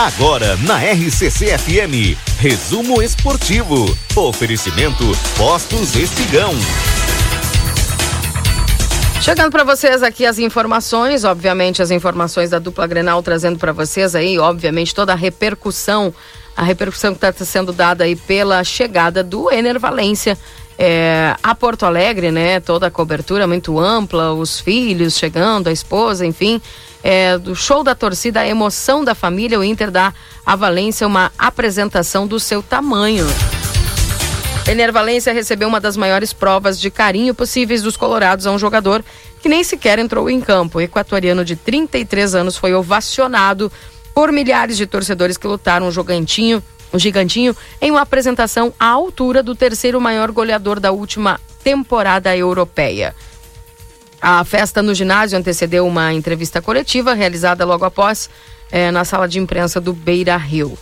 Agora na RCC FM, resumo esportivo. Oferecimento Postos Espigão. Chegando para vocês aqui as informações, obviamente as informações da dupla Grenal trazendo para vocês aí, obviamente toda a repercussão, a repercussão que está sendo dada aí pela chegada do Ener Valência é, a Porto Alegre, né? Toda a cobertura muito ampla, os filhos chegando, a esposa, enfim, é, do show da torcida, a emoção da família, o Inter dá a Valência uma apresentação do seu tamanho. Ener Valência recebeu uma das maiores provas de carinho possíveis dos colorados a um jogador que nem sequer entrou em campo. O equatoriano de 33 anos foi ovacionado por milhares de torcedores que lutaram o jogantinho, o gigantinho, em uma apresentação à altura do terceiro maior goleador da última temporada europeia. A festa no ginásio antecedeu uma entrevista coletiva realizada logo após eh, na sala de imprensa do Beira Rio.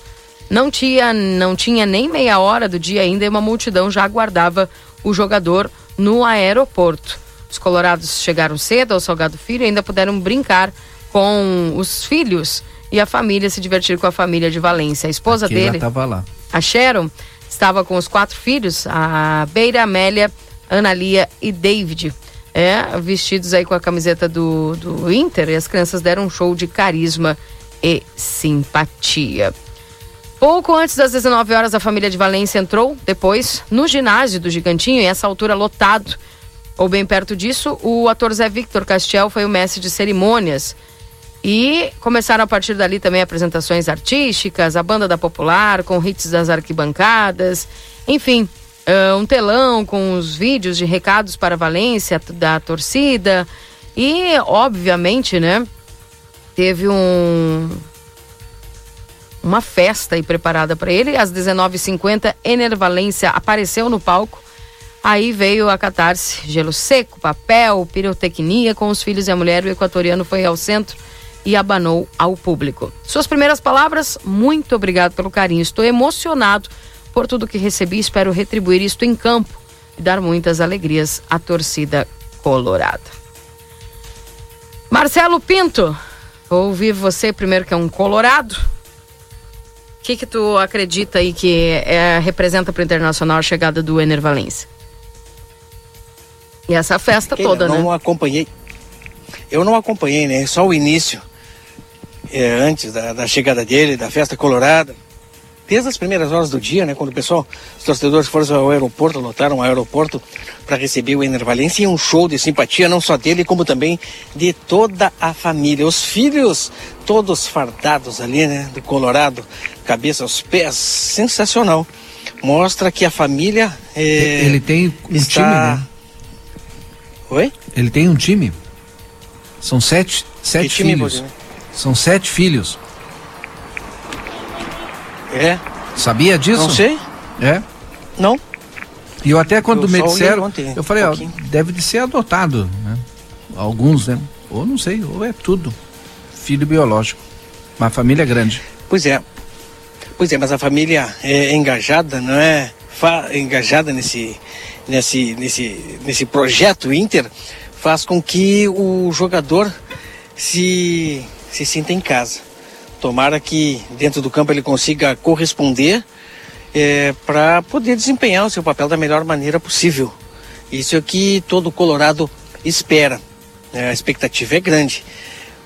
Não tinha, não tinha nem meia hora do dia ainda e uma multidão já aguardava o jogador no aeroporto. Os colorados chegaram cedo ao Salgado Filho e ainda puderam brincar com os filhos e a família, se divertir com a família de Valência. A esposa Aqui dele, lá. a Sharon, estava com os quatro filhos, a Beira, Amélia, Analia e David. É, vestidos aí com a camiseta do, do Inter e as crianças deram um show de carisma e simpatia. Pouco antes das 19 horas, a família de Valência entrou, depois, no ginásio do Gigantinho, e essa altura lotado. Ou bem perto disso, o ator Zé Victor Castiel foi o mestre de cerimônias. E começaram a partir dali também apresentações artísticas, a banda da Popular, com hits das arquibancadas, enfim, uh, um telão com os vídeos de recados para Valência, da torcida. E, obviamente, né, teve um, uma festa aí preparada para ele. Às 19h50, Ener Valência apareceu no palco. Aí veio a catarse, gelo seco, papel, pirotecnia com os filhos e a mulher. O equatoriano foi ao centro e abanou ao público. Suas primeiras palavras: muito obrigado pelo carinho. Estou emocionado por tudo que recebi. Espero retribuir isto em campo e dar muitas alegrias à torcida colorada. Marcelo Pinto, vou ouvir você primeiro, que é um colorado que que tu acredita aí que é, representa para o Internacional a chegada do Ener Valencia? E essa festa Que toda, eu né? não acompanhei. Eu não acompanhei, né? Só o início. É, antes da, da chegada dele, da festa colorada. Desde as primeiras horas do dia, né? Quando o pessoal, os torcedores foram ao aeroporto, lotaram o aeroporto para receber o Ener Valencia e um show de simpatia, não só dele, como também de toda a família. Os filhos, todos fardados ali, né? Do Colorado, cabeça aos pés. Sensacional. Mostra que a família. é, Ele tem um está- time, né? Oi? Ele tem um time. São sete, sete time, filhos. Valdinei? São sete filhos. É? Sabia disso? Não sei? É. Não? E eu até quando Eu me disseram, ontem, eu falei, um ó, deve de ser adotado, né? Alguns, né? Ou não sei, ou é tudo. Filho biológico. Uma família grande. Pois é. Pois é, mas a família é engajada, não é? Fa- engajada nesse, nesse, nesse, nesse projeto Inter faz com que o jogador se, se sinta em casa. Tomara que dentro do campo ele consiga corresponder para poder desempenhar o seu papel da melhor maneira possível. Isso é o que todo Colorado espera. né? a expectativa é grande.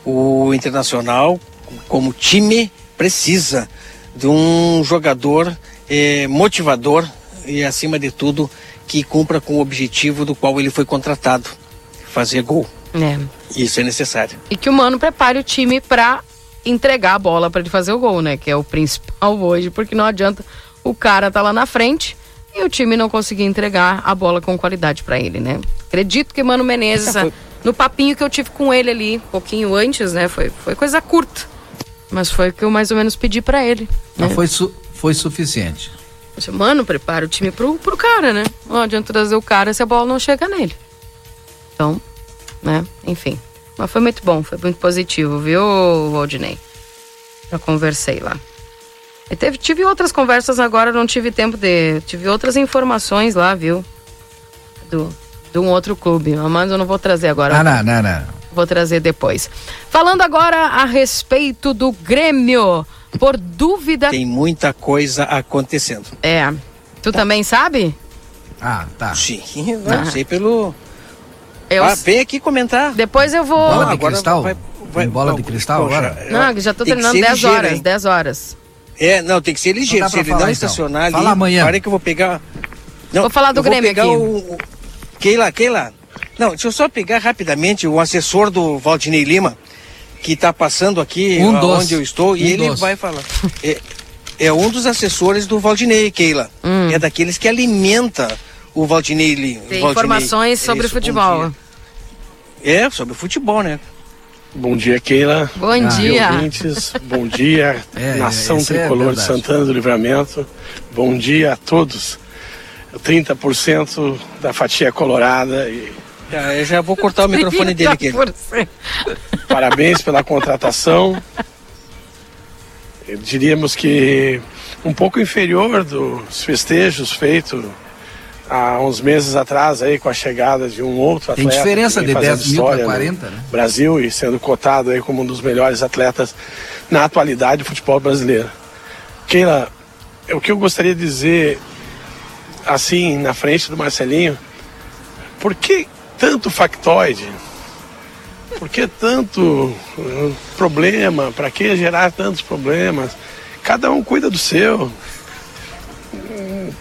O Internacional, como time, precisa de um jogador eh, motivador e, acima de tudo, que cumpra com o objetivo do qual ele foi contratado fazer gol. É. Isso é necessário. E que o Mano prepare o time para entregar a bola para ele fazer o gol, né? Que é o principal hoje, porque não adianta o cara tá lá na frente e o time não conseguir entregar a bola com qualidade para ele, né? Acredito que Mano Menezes, foi- no papinho que eu tive com ele ali, um pouquinho antes, né? Foi, foi coisa curta. Mas foi o que eu mais ou menos pedi para ele. Não né? foi, su- foi suficiente. Mano, prepara o time pro, pro cara, né? Não adianta trazer o cara se a bola não chega nele. Então, né? Enfim. Mas foi muito bom, foi muito positivo, viu, Waldinei? Já conversei lá. E teve, tive outras conversas agora, não tive tempo de. Tive outras informações lá, viu? Do, de um outro clube. Mas eu não vou trazer agora. Ah, não, não, não. Vou trazer depois. Falando agora a respeito do Grêmio. por dúvida. Tem muita coisa acontecendo. É. Tu também sabe? Ah, tá. Sim, não Ah. sei pelo. Eu... Ah, vem aqui comentar. Depois eu vou. Bola de agora cristal? vai- Tem bola de Poxa, cristal agora? Não, já tô ser 10 ligeiro, horas. hein? 10 horas. É, não, tem que ser ligeiro. Não dá Se ele falar, não então. estacionar ali. Fala amanhã. Para que eu vou pegar. Não, Vou falar do eu vou Grêmio pegar aqui. O... o- Keila, Keila. Não, deixa eu só pegar rapidamente o assessor do Valdinei Lima, que está passando aqui Um dos. onde eu estou, e Um ele dos. vai falar. É, é um dos assessores do Valdinei, Keila. Hum. É daqueles que alimenta o Valdinei Lima. Tem informações sobre futebol. É, sobre o futebol, né? Bom dia, Keila. Bom Ah, dia. Ouvintes, bom dia, É, nação é tricolor de verdade. Santana do Livramento. Bom dia a todos. 30% da fatia colorada e Ah, eu já vou cortar o microfone dele aqui. 30%. parabéns pela contratação. Diríamos que um pouco inferior dos festejos feitos há uns meses atrás aí com a chegada de um outro Tem atleta. diferença que de vem fazendo 10 mil para história no 40, né? Brasil e sendo cotado aí como um dos melhores atletas na atualidade do futebol brasileiro. Keila, o que eu gostaria de dizer assim na frente do Marcelinho, por que tanto factoide? Por que tanto uh, problema? Para que gerar tantos problemas? Cada um cuida do seu.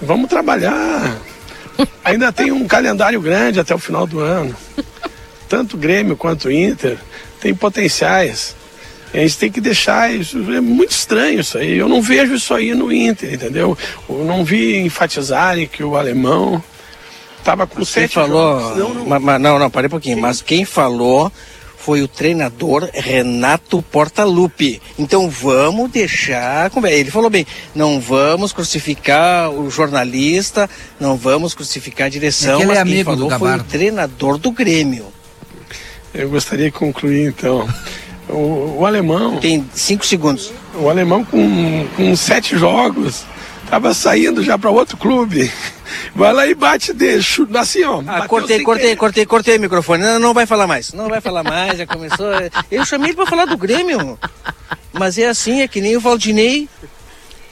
Vamos trabalhar. Ainda tem um calendário grande até o final do ano. Tanto Grêmio quanto Inter tem potenciais. A gente tem que deixar isso. É muito estranho isso aí. Eu não vejo isso aí no Inter, entendeu? Eu não vi enfatizarem que o alemão estava com Você sete falou. jogos. Não, não. Ma- ma- não, não, parei um pouquinho. Mas quem falou foi o treinador Renato Portaluppi. Então vamos deixar. Ele falou bem: não vamos crucificar o jornalista, não vamos crucificar a direção. É que ele é mas quem amigo do falou foi o treinador do Grêmio. Eu gostaria de concluir então. O, o alemão, Tem cinco segundos. o alemão com, com sete jogos, estava saindo já para outro clube. Vai lá e bate deixa, assim ó. Ah, cortei, cortei, querer. cortei, cortei o microfone. Não, não vai falar mais. Não vai falar mais, já começou. Eu chamei ele pra falar do Grêmio. Mas é assim, é que nem o Valdinei.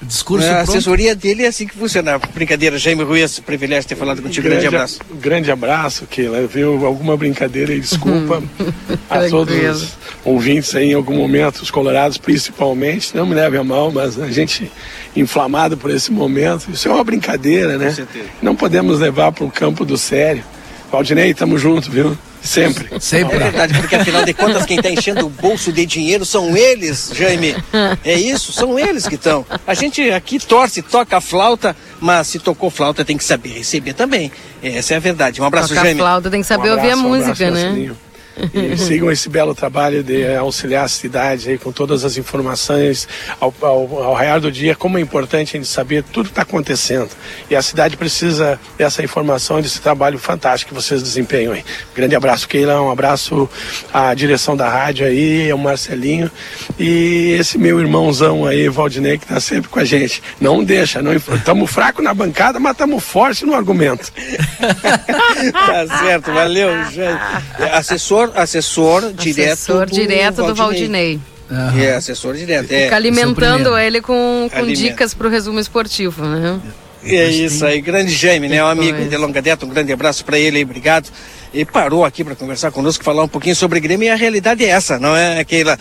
Discurso a pronto. assessoria dele é assim que funciona. Brincadeira, Jaime Ruiz, privilégio ter falado contigo. Grande abraço. Grande abraço, Keila. Viu alguma brincadeira e desculpa a todos os ouvintes aí em algum momento, os colorados principalmente. Não me leve a mal, mas a gente inflamado por esse momento. Isso é uma brincadeira, né? certeza. Não podemos levar para o campo do sério. Valdinei, tamo junto, viu? Sempre. É Sempre. verdade, porque afinal de contas quem está enchendo o bolso de dinheiro são eles, Jaime. É isso, são eles que estão. A gente aqui torce, toca a flauta, mas se tocou flauta tem que saber receber também. Essa é a verdade. Um abraço, Tocar Jaime. flauta tem que saber Um ouvir a abraço, um música, abraço, né? Marcelinho. E sigam esse belo trabalho de auxiliar a cidade aí com todas as informações ao, ao, ao raiar do dia, como é importante a gente saber tudo que está acontecendo. E a cidade precisa dessa informação, desse trabalho fantástico que vocês desempenham aí. Grande abraço, Keila, um abraço à direção da rádio aí, ao Marcelinho e esse meu irmãozão aí, Valdinei, que está sempre com a gente. Não deixa, não estamos fracos na bancada, mas estamos fortes no argumento. tá certo, valeu, Jaime. É, Assessor, assessor direto Assessor do direto do Valdinei. Aham. É, assessor direto. É. Fica alimentando ele com, com Alimenta. dicas pro resumo esportivo, né? É isso aí, grande Jaime, né? Um amigo de longa data, um grande abraço para ele obrigado. E parou aqui para conversar conosco, falar um pouquinho sobre Grêmio e a realidade é essa, não é aquela.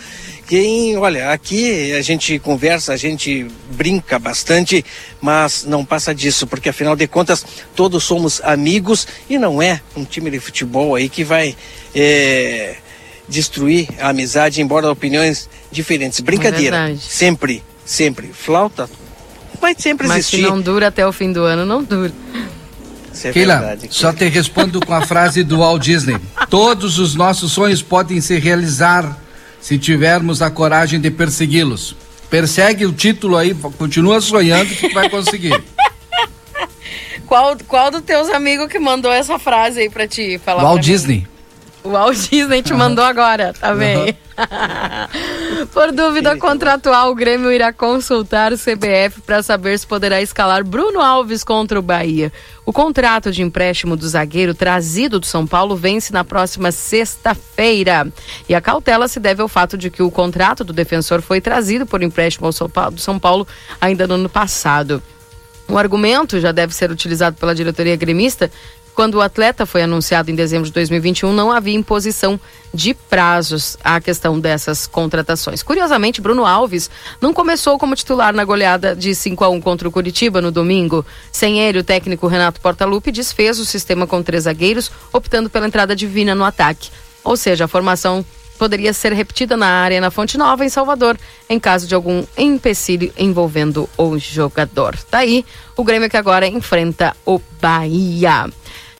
Quem, olha, aqui a gente conversa, a gente brinca bastante, mas não passa disso, porque afinal de contas todos somos amigos e não é um time de futebol aí que vai é, destruir a amizade, embora opiniões diferentes. Brincadeira, verdade. sempre, sempre. Flauta vai sempre Mas se existir. não dura até o fim do ano, não dura. Isso é Keila, verdade. só te respondo com a frase do Walt Disney. Todos os nossos sonhos podem se realizar se tivermos a coragem de persegui-los. Persegue o título aí, continua sonhando que tu vai conseguir. Qual, qual dos teus amigos que mandou essa frase aí pra ti falar? Walt pra mim? Disney. O Walt Disney te mandou agora, tá bem? Por dúvida contratual, o Grêmio irá consultar o CBF para saber se poderá escalar Bruno Alves contra o Bahia. O contrato de empréstimo do zagueiro trazido do São Paulo vence na próxima sexta-feira. E a cautela se deve ao fato de que o contrato do defensor foi trazido por empréstimo ao São Paulo ainda no ano passado. Um argumento já deve ser utilizado pela diretoria gremista quando o atleta foi anunciado em dezembro de 2021, não havia imposição de prazos à questão dessas contratações. Curiosamente, Bruno Alves não começou como titular na goleada de 5 a 1 contra o Curitiba no domingo. Sem ele, o técnico Renato Portaluppi desfez o sistema com três zagueiros, optando pela entrada divina no ataque. Ou seja, a formação poderia ser repetida na área na Fonte Nova, em Salvador, em caso de algum empecilho envolvendo o jogador. Daí, tá o Grêmio que agora enfrenta o Bahia.